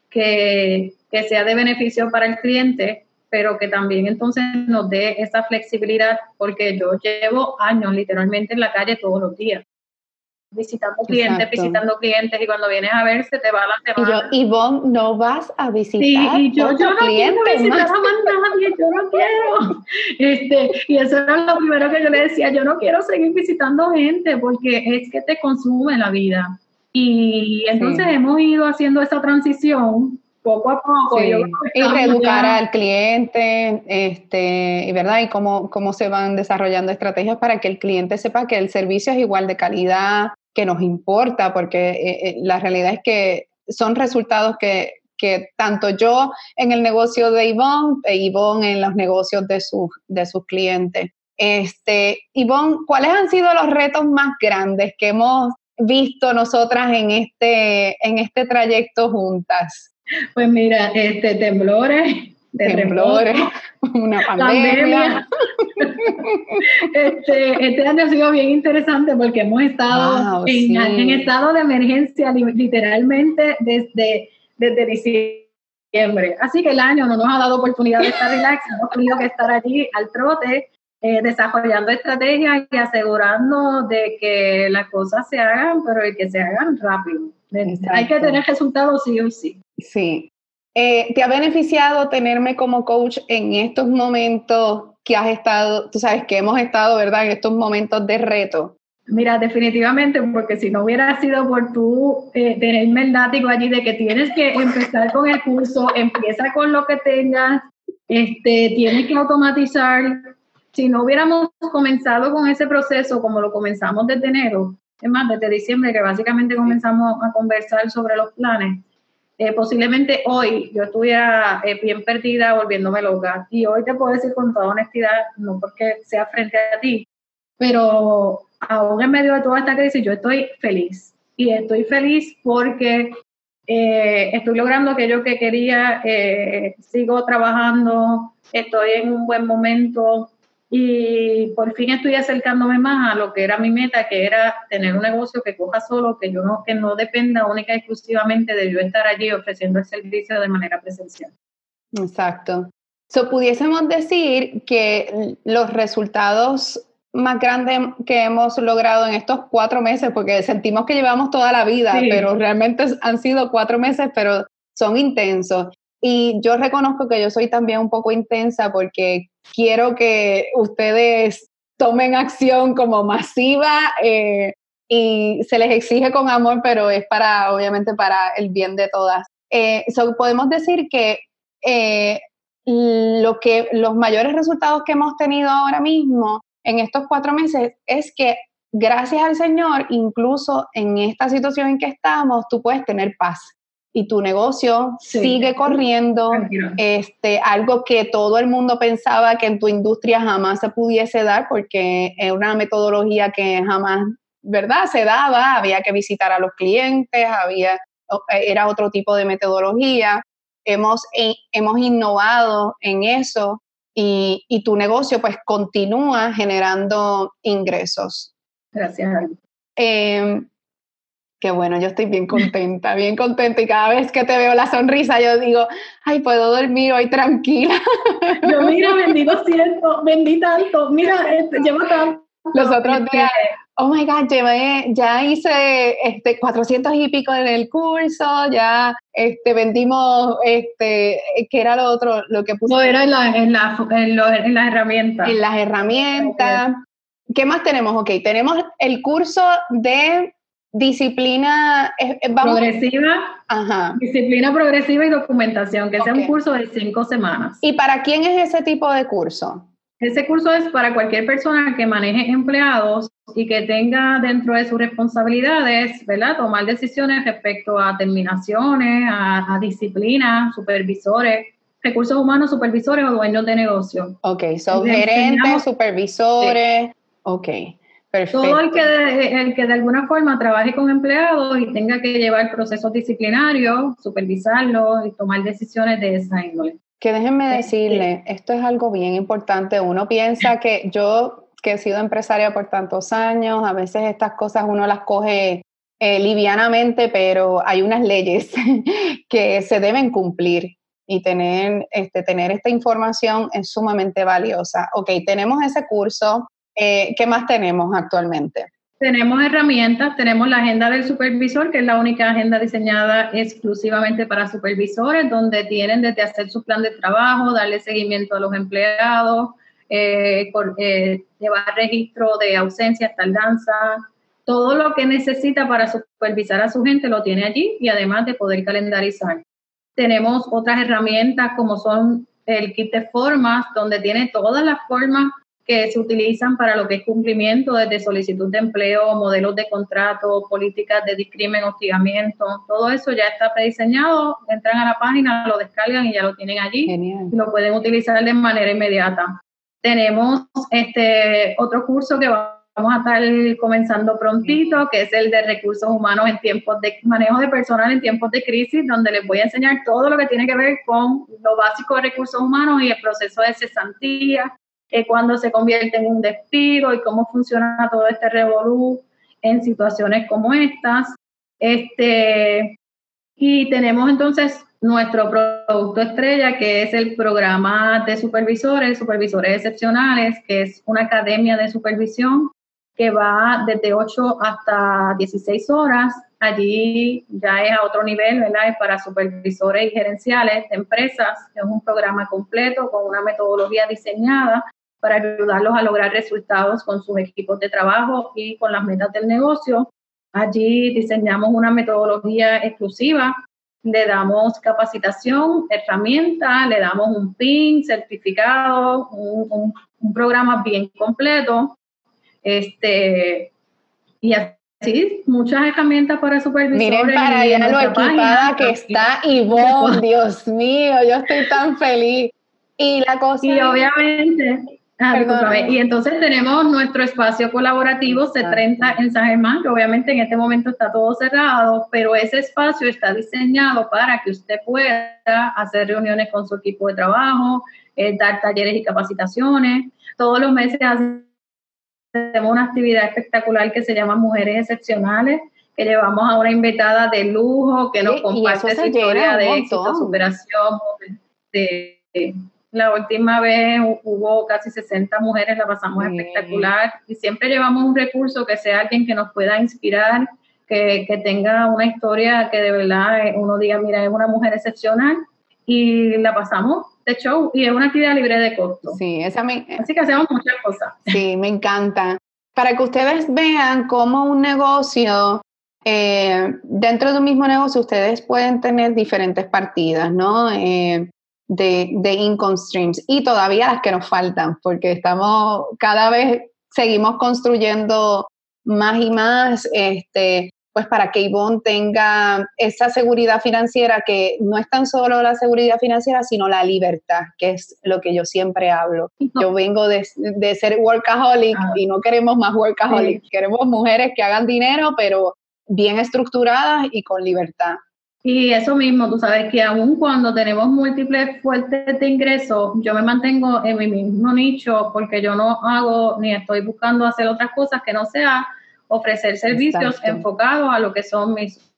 que que sea de beneficio para el cliente, pero que también entonces nos dé esa flexibilidad, porque yo llevo años literalmente en la calle todos los días, visitando clientes, visitando clientes, y cuando vienes a ver se te va la semana. Y yo, Ivonne, no vas a visitar sí, y yo, yo no quiero visitar a más nadie, yo no quiero. <laughs> Este, y eso era lo primero que yo le decía, yo no quiero seguir visitando gente, porque es que te consume la vida. Y entonces hemos ido haciendo esa transición poco a poco. y reeducar al cliente, este, y verdad, y cómo, cómo se van desarrollando estrategias para que el cliente sepa que el servicio es igual de calidad, que nos importa, porque eh, eh, la realidad es que son resultados que, que tanto yo en el negocio de Ivonne e Ivonne en los negocios de, sus de sus clientes. Este, Ivonne, ¿cuáles han sido los retos más grandes que hemos visto nosotras en este, en este trayecto juntas? Pues mira, este, temblores, temblores, una pandemia. este, este, año ha sido bien interesante porque hemos estado en, en, estado de emergencia literalmente desde, desde diciembre. Así que el año no nos ha dado oportunidad de estar relax, hemos tenido que estar allí al trote eh, desarrollando estrategias y asegurando de que las cosas se hagan, pero que se hagan rápido. Hay que tener resultados sí o sí. Sí. Eh, ¿Te ha beneficiado tenerme como coach en estos momentos que has estado, tú sabes que hemos estado, ¿verdad? En estos momentos de reto. Mira, definitivamente, porque si no hubiera sido por tú eh, tenerme el látigo allí de que tienes que empezar con el curso, empieza con lo que tengas, este, tienes que automatizar, si no hubiéramos comenzado con ese proceso como lo comenzamos desde enero, es más, desde diciembre que básicamente comenzamos a conversar sobre los planes, eh, posiblemente hoy yo estuviera eh, bien perdida, volviéndome loca. Y hoy te puedo decir con toda honestidad, no porque sea frente a ti, pero aún en medio de toda esta crisis yo estoy feliz. Y estoy feliz porque eh, estoy logrando aquello que quería, sigo trabajando, estoy en un buen momento, y por fin estoy acercándome más a lo que era mi meta, que era tener un negocio que coja solo, que yo no, que no dependa única y exclusivamente de yo estar allí ofreciendo el servicio de manera presencial. Exacto. So, pudiésemos decir que los resultados más grandes que hemos logrado en estos cuatro meses, porque sentimos que llevamos toda la vida, pero realmente han sido cuatro meses, pero son intensos. Y yo reconozco que yo soy también un poco intensa porque quiero que ustedes tomen acción como masiva eh, y se les exige con amor, pero es para, obviamente, para el bien de todas. Eh, podemos decir que, eh, lo que los mayores resultados que hemos tenido ahora mismo en estos cuatro meses es que gracias al Señor, incluso en esta situación en que estamos, tú puedes tener paz y tu negocio sigue corriendo, este, algo que todo el mundo pensaba que en tu industria jamás se pudiese dar porque es una metodología que jamás, ¿verdad? Se daba, había que visitar a los clientes, había, era otro tipo de metodología. Hemos, eh, hemos innovado en eso y, y tu negocio pues continúa generando ingresos. Gracias. Eh, Qué bueno, yo estoy bien contenta, bien contenta y cada vez que te veo la sonrisa yo digo, ay, puedo dormir hoy tranquila. Yo mira, bendito siento, bendita tanto, mira, este, llevo tanto. Los otros días, oh my God, ya hice este, 400 y pico en el curso, ya este, vendimos, este, ¿qué era lo otro? Lo que puse. No, era en, la, en, la, en, las herramientas. En las herramientas. ¿Qué más tenemos? Ok, tenemos el curso de Disciplina eh, progresiva, Ajá. disciplina progresiva y documentación, que sea un curso de cinco semanas. ¿Y para quién es ese tipo de curso? Ese curso es para cualquier persona que maneje empleados y que tenga dentro de sus responsabilidades, ¿verdad? Tomar decisiones respecto a terminaciones, a, disciplina, supervisores, recursos humanos, supervisores o dueños de negocio. Ok, son gerentes, supervisores, ok. Todo el que, de, el que de alguna forma trabaje con empleados y tenga que llevar procesos disciplinarios, supervisarlos y tomar decisiones de esa índole. Que déjenme decirle, esto es algo bien importante. Uno piensa que yo, que he sido empresaria por tantos años, a veces estas cosas uno las coge eh, livianamente, pero hay unas leyes <laughs> que se deben cumplir y tener, este, tener esta información es sumamente valiosa. Ok, tenemos ese curso, eh, ¿Qué más tenemos actualmente? Tenemos herramientas, tenemos la agenda del supervisor, que es la única agenda diseñada exclusivamente para supervisores, donde tienen desde hacer su plan de trabajo, darle seguimiento a los empleados, eh, eh, llevar registro de ausencias, tardanza, todo lo que necesita para supervisar a su gente lo tiene allí y además de poder calendarizar. Tenemos otras herramientas como son el kit de formas, donde tiene todas las formas que se utilizan para lo que es cumplimiento desde solicitud de empleo, modelos de contrato, políticas de discrimen, hostigamiento, todo eso ya está prediseñado, entran a la página, lo descargan y ya lo tienen allí y lo pueden utilizar de manera inmediata. Tenemos este otro curso que vamos a estar comenzando prontito, que es el de recursos humanos en tiempos de manejo de personal en tiempos de crisis, donde les voy a enseñar todo lo que tiene que ver con lo básico de recursos humanos y el proceso de cesantía, eh, cuando se convierte en un despido y cómo funciona todo este revolú en situaciones como estas. Este, y tenemos entonces nuestro producto estrella, que es el programa de supervisores, supervisores excepcionales, que es una academia de supervisión que va desde 8 hasta 16 horas. Allí ya es a otro nivel, ¿verdad? Es para supervisores y gerenciales de empresas. Es un programa completo con una metodología diseñada para ayudarlos a lograr resultados con sus equipos de trabajo y con las metas del negocio. Allí diseñamos una metodología exclusiva, le damos capacitación, herramientas, le damos un PIN, certificado, un, programa bien completo. Este, y así, muchas herramientas para supervisores. Miren para allá lo equipada que está Ivonne, <laughs> Dios mío, yo estoy tan feliz. Y la cosa. Y obviamente, Ah, y entonces tenemos nuestro espacio colaborativo C30 en San Germán, que obviamente en este momento está todo cerrado, pero ese espacio está diseñado para que usted pueda hacer reuniones con su equipo de trabajo, eh, dar talleres y capacitaciones. Todos los meses hacemos una actividad espectacular que se llama Mujeres Excepcionales, que llevamos a una invitada de lujo que nos comparte su historia de éxito, superación, de la última vez hubo casi 60 mujeres, la pasamos espectacular y siempre llevamos un recurso que sea alguien que nos pueda inspirar, que, que, tenga una historia que de verdad uno diga, mira, es una mujer excepcional y la pasamos de show y es una actividad libre de costo. Sí, esa me, Así que hacemos muchas cosas. Sí, me encanta. Para que ustedes vean cómo un negocio eh, dentro de un mismo negocio ustedes pueden tener diferentes partidas, ¿no? Eh, de, de income streams y todavía las que nos faltan, porque estamos cada vez seguimos construyendo más y más, este, pues para que Ivonne tenga esa seguridad financiera que no es tan solo la seguridad financiera, sino la libertad, que es lo que yo siempre hablo. Yo vengo de, de ser workaholic ah. y no queremos más workaholic, queremos mujeres que hagan dinero, pero bien estructuradas y con libertad. Y eso mismo, tú sabes que aún cuando tenemos múltiples fuentes de ingresos, yo me mantengo en mi mismo nicho porque yo no hago ni estoy buscando hacer otras cosas que no sea ofrecer servicios enfocados a lo que son mis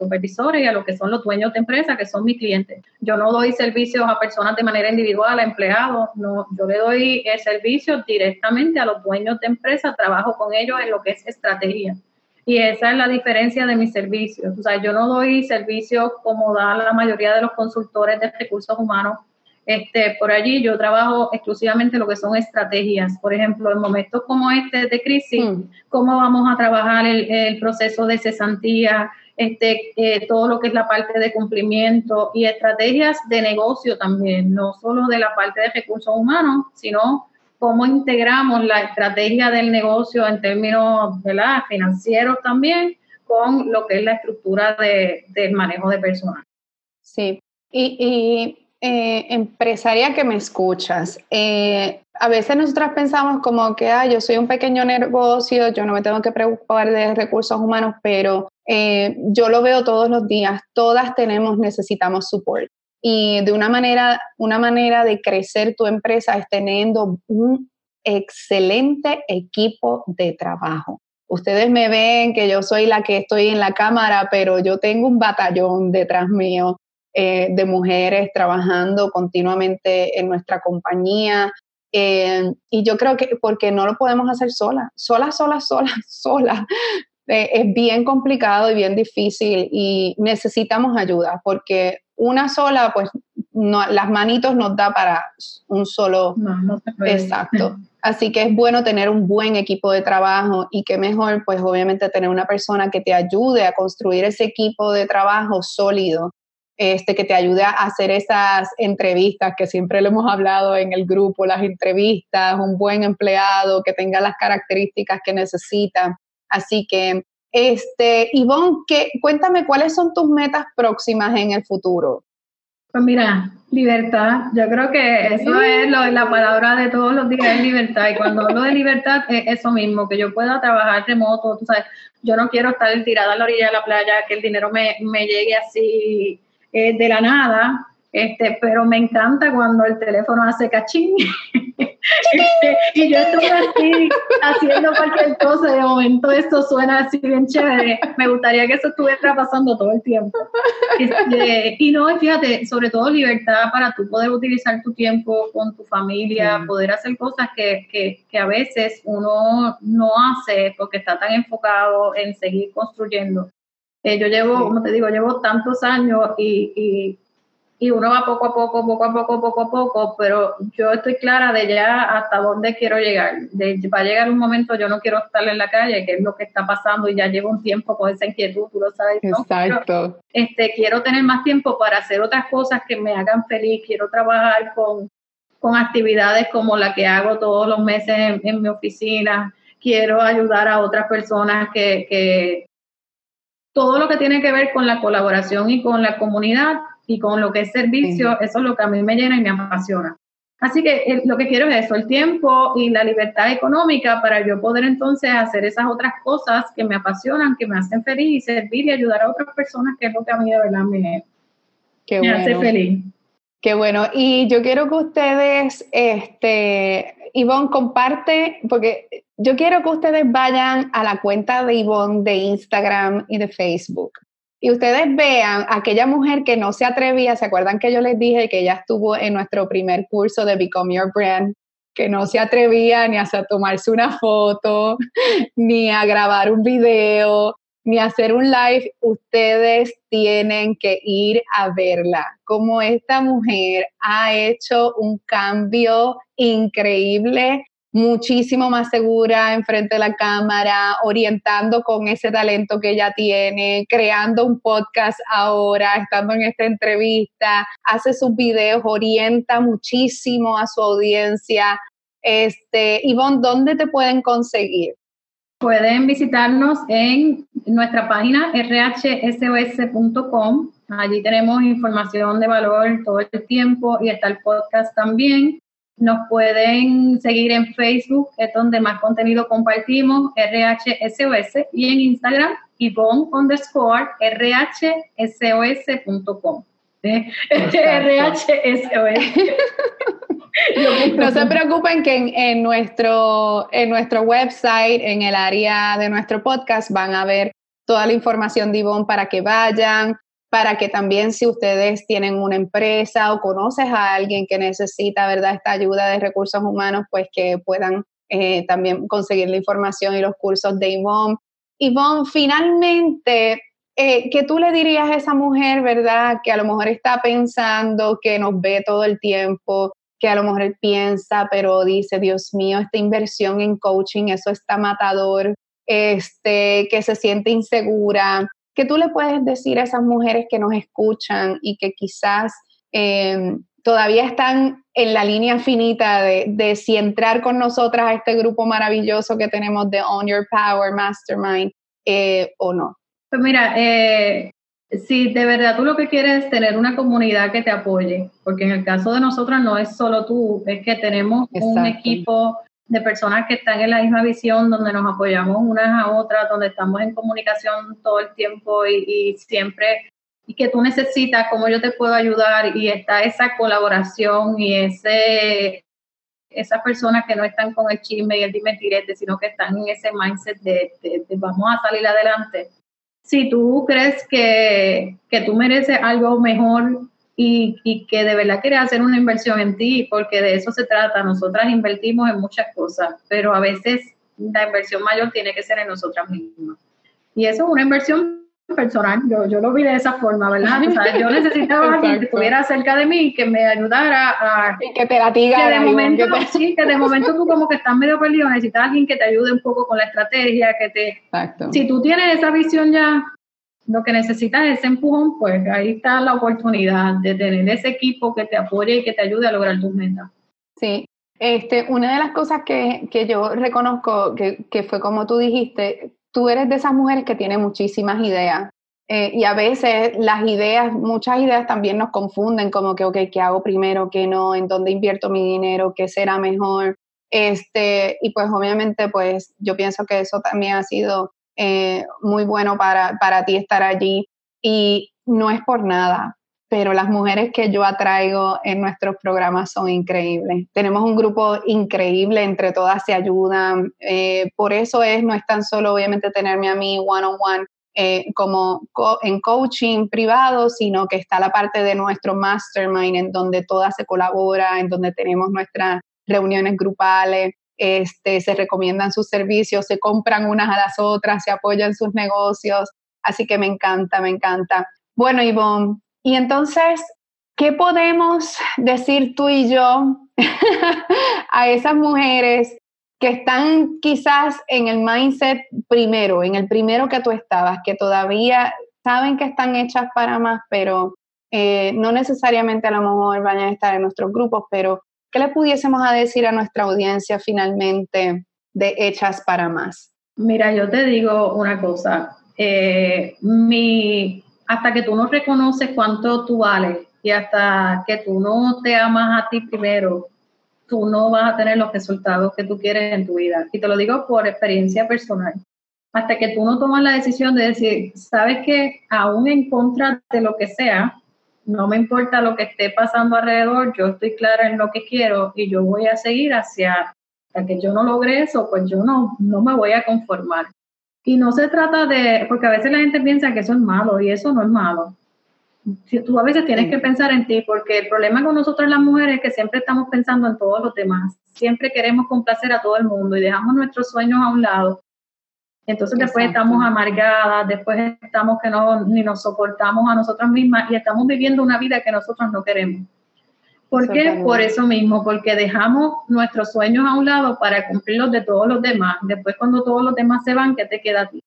supervisores y a lo que son los dueños de empresa, que son mis clientes. Yo no doy servicios a personas de manera individual, a empleados, no, yo le doy el servicio directamente a los dueños de empresa, trabajo con ellos en lo que es estrategia. Y esa es la diferencia de mis servicios. O sea, yo no doy servicios como da la mayoría de los consultores de recursos humanos. Este, por allí yo trabajo exclusivamente lo que son estrategias. Por ejemplo, en momentos como este de crisis, hmm. cómo vamos a trabajar el, proceso de cesantía, este, eh, todo lo que es la parte de cumplimiento y estrategias de negocio también, no solo de la parte de recursos humanos, sino cómo integramos la estrategia del negocio en términos financieros también con lo que es la estructura de, del manejo de personal. Sí, y, y eh, empresaria que me escuchas, eh, a veces nosotras pensamos como que ah, yo soy un pequeño negocio, yo no me tengo que preocupar de recursos humanos, pero eh, yo lo veo todos los días, todas tenemos, necesitamos support y de una manera, una manera de crecer tu empresa es teniendo un excelente equipo de trabajo. Ustedes me ven que yo soy la que estoy en la cámara, pero yo tengo un batallón detrás mío eh, de mujeres trabajando continuamente en nuestra compañía. Eh, y yo creo que porque no lo podemos hacer sola, sola, sola, sola, <laughs> sola. Eh, es bien complicado y bien difícil y necesitamos ayuda porque una sola, pues no, las manitos nos da para un solo. Exacto. <laughs> Así que es bueno tener un buen equipo de trabajo y que mejor, pues obviamente tener una persona que te ayude a construir ese equipo de trabajo sólido este, que te ayude a hacer esas entrevistas que siempre lo hemos hablado en el grupo, las entrevistas, un buen empleado que tenga las características que necesita. Así que, este, Ivonne, cuéntame cuáles son tus metas próximas en el futuro. Pues mira, libertad. Yo creo que eso es lo, la palabra de todos los días, es libertad. Y cuando hablo de libertad es eso mismo, que yo pueda trabajar remoto. Tú sabes, yo no quiero estar tirada a la orilla de la playa, que el dinero me, me llegue así eh, de la nada, este, pero me encanta cuando el teléfono hace cachín. <laughs> Este, y yo estoy así haciendo cualquier cosa de momento esto suena así bien chévere. Me gustaría que eso estuviera pasando todo el tiempo. Este, y no, fíjate, sobre todo libertad para tú poder utilizar tu tiempo con tu familia, poder hacer cosas que, que, que, a veces uno no hace porque está tan enfocado en seguir construyendo. Eh, yo llevo, como te digo, llevo tantos años y, y, y, uno va poco a poco, poco a poco, poco a poco, pero yo estoy clara de ya hasta dónde quiero llegar. De, va a llegar un momento, yo no quiero estar en la calle, que es lo que está pasando y ya llevo un tiempo con esa inquietud, tú lo sabes. Exacto. este, quiero tener más tiempo para hacer otras cosas que me hagan feliz, quiero trabajar con, con actividades como la que hago todos los meses en, en mi oficina, quiero ayudar a otras personas que, que todo lo que tiene que ver con la colaboración y con la comunidad y con lo que es servicio, eso es lo que a mí me llena y me apasiona. Así que eh, lo que quiero es eso, el tiempo y la libertad económica para yo poder entonces hacer esas otras cosas que me apasionan, que me hacen feliz y servir y ayudar a otras personas, que es lo que a mí de verdad me, me hace feliz. Qué bueno. Y yo quiero que ustedes, este, Ivonne, comparte, porque yo quiero que ustedes vayan a la cuenta de Ivonne de Instagram y de Facebook. Y ustedes vean aquella mujer que no se atrevía, ¿se acuerdan que yo les dije que ella estuvo en nuestro primer curso de Become Your Brand? Que no se atrevía ni a tomarse una foto, <laughs> ni a grabar un video, ni a hacer un live. Ustedes tienen que ir a verla. Como esta mujer ha hecho un cambio increíble muchísimo más segura enfrente de la cámara, orientando con ese talento que ella tiene, creando un podcast ahora, estando en esta entrevista, hace sus videos, orienta muchísimo a su audiencia. Este, Ivonne, ¿dónde te pueden conseguir? Pueden visitarnos en nuestra página rhsos.com. Allí tenemos información de valor todo el tiempo y está el podcast también. Nos pueden seguir en Facebook, es donde más contenido compartimos, RHSOS, y en Instagram, Yvonne underscore rhsos.com. RHSOS. <laughs> no se preocupen que en, nuestro, en nuestro website, en el área de nuestro podcast, van a ver toda la información de Ivonne para que vayan, para que también si ustedes tienen una empresa o conoces a alguien que necesita, ¿verdad?, esta ayuda de recursos humanos, pues que puedan eh, también conseguir la información y los cursos de Ivonne. Ivonne, finalmente, eh, ¿qué tú le dirías a esa mujer, verdad, que a lo mejor está pensando, que nos ve todo el tiempo, que a lo mejor piensa, pero dice, Dios mío, esta inversión en coaching, eso está matador, este, que se siente insegura, ¿Qué tú le puedes decir a esas mujeres que nos escuchan y que quizás eh, todavía están en la línea finita de, si entrar con nosotras a este grupo maravilloso que tenemos de On Your Power Mastermind eh, o no? Pues mira, eh, si de verdad tú lo que quieres es tener una comunidad que te apoye, porque en el caso de nosotras no es solo tú, es que tenemos un equipo de personas que están en la misma visión, donde nos apoyamos unas a otras, donde estamos en comunicación todo el tiempo y, siempre, y que tú necesitas, cómo yo te puedo ayudar, y está esa colaboración y ese esas personas que no están con el chisme y el dime sino que están en ese mindset de, vamos a salir adelante. Si tú crees que, que tú mereces algo mejor y, que de verdad quieres hacer una inversión en ti, porque de eso se trata. Nosotras invertimos en muchas cosas, pero a veces la inversión mayor tiene que ser en nosotras mismas. Y eso es una inversión personal, yo, yo lo vi de esa forma, ¿verdad? O sea, yo <laughs> necesitaba alguien que estuviera cerca de mí, que me ayudara a... Y que te la Que de momento, sí, que de momento tú como que estás medio perdido, necesitas alguien que te ayude un poco con la estrategia, que te... Exacto. Si tú tienes esa visión ya, lo que necesitas es ese empujón, pues ahí está la oportunidad de tener ese equipo que te apoye y que te ayude a lograr tus metas. Sí, este, una de las cosas que, que yo reconozco que, que, fue como tú dijiste, tú eres de esas mujeres que tienen muchísimas ideas. Eh, y a veces las ideas, muchas ideas también nos confunden, como que, ok, ¿qué hago primero? ¿Qué no? ¿En dónde invierto mi dinero? ¿Qué será mejor? Este, y pues obviamente, pues yo pienso que eso también ha sido eh, muy bueno para, para ti estar allí. Y no es por nada, pero las mujeres que yo atraigo en nuestros programas son increíbles. Tenemos un grupo increíble, entre todas se ayudan. Eh, por eso es, no es tan solo obviamente tenerme a mí one on one. Eh, como en coaching privado, sino que está la parte de nuestro mastermind en donde todas se colabora, en donde tenemos nuestras reuniones grupales, este, se recomiendan sus servicios, se compran unas a las otras, se apoyan sus negocios, así que me encanta, me encanta. Bueno, Ivonne, y entonces, ¿qué podemos decir tú y yo <laughs> a esas mujeres que están quizás en el mindset primero, en el primero que tú estabas, que todavía saben que están hechas para más, pero eh, no necesariamente a lo mejor van a estar en nuestros grupos, pero ¿qué le pudiésemos a decir a nuestra audiencia finalmente de hechas para más? Mira, yo te digo una cosa, eh, mi, hasta que tú no reconoces cuánto tú vales y hasta que tú no te amas a ti primero, tú no vas a tener los resultados que tú quieres en tu vida. Y te lo digo por experiencia personal. Hasta que tú no tomas la decisión de decir, sabes que aún en contra de lo que sea, no me importa lo que esté pasando alrededor, yo estoy clara en lo que quiero y yo voy a seguir hacia, hasta que yo no logre eso, pues yo no, no me voy a conformar. Y no se trata de, porque a veces la gente piensa que eso es malo y eso no es malo. Si tú a veces tienes que pensar en ti, porque el problema con nosotros las mujeres es que siempre estamos pensando en todos los demás. Siempre queremos complacer a todo el mundo y dejamos nuestros sueños a un lado. Entonces después estamos amargadas, después estamos que no ni nos soportamos a nosotras mismas y estamos viviendo una vida que nosotros no queremos. ¿Por qué? Por eso mismo, porque dejamos nuestros sueños a un lado para cumplir los de todos los demás. Después cuando todos los demás se van, ¿qué te queda a ti?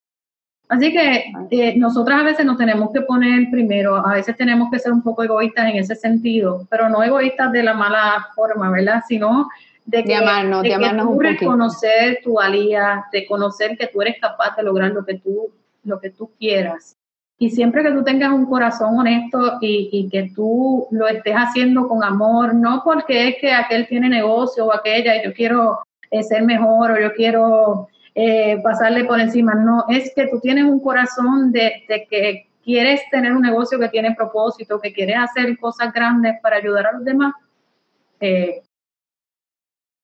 Así que eh, nosotras a veces nos tenemos que poner primero, a veces tenemos que ser un poco egoístas en ese sentido, pero no egoístas de la mala forma, ¿verdad? Sino de que, de de que tú reconocer tu valía, de conocer que tú eres capaz de lograr lo que tú, lo que tú quieras. Y siempre que tú tengas un corazón honesto y, que tú lo estés haciendo con amor, no porque es que aquel tiene negocio o aquella y yo quiero eh, ser mejor o yo quiero eh, pasarle por encima, no, es que tú tienes un corazón de, que quieres tener un negocio que tiene propósito, que quieres hacer cosas grandes para ayudar a los demás. Eh,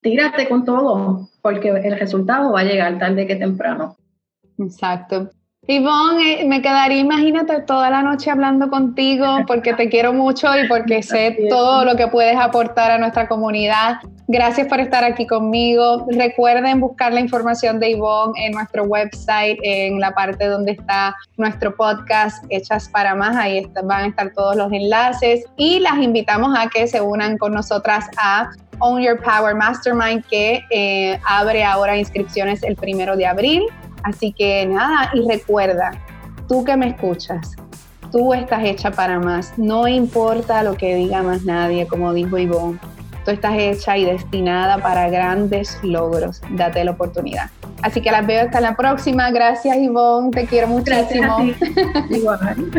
tírate con todo, porque el resultado va a llegar tarde que temprano. Exacto. Ivonne, eh, me quedaría, imagínate, toda la noche hablando contigo porque te quiero mucho y porque sé todo lo que puedes aportar a nuestra comunidad. Gracias por estar aquí conmigo. Recuerden buscar la información de Ivonne en nuestro website, en la parte donde está nuestro podcast Hechas para Más. Ahí van a estar todos los enlaces y las invitamos a que se unan con nosotras a Own Your Power Mastermind que eh, abre ahora inscripciones el primero de abril. Así que nada, y recuerda, tú que me escuchas, tú estás hecha para más. No importa lo que diga más nadie, como dijo Ivonne. Tú estás hecha y destinada para grandes logros. Date la oportunidad. Así que las veo hasta la próxima. Gracias, Ivonne. Te quiero muchísimo. <laughs> Igual.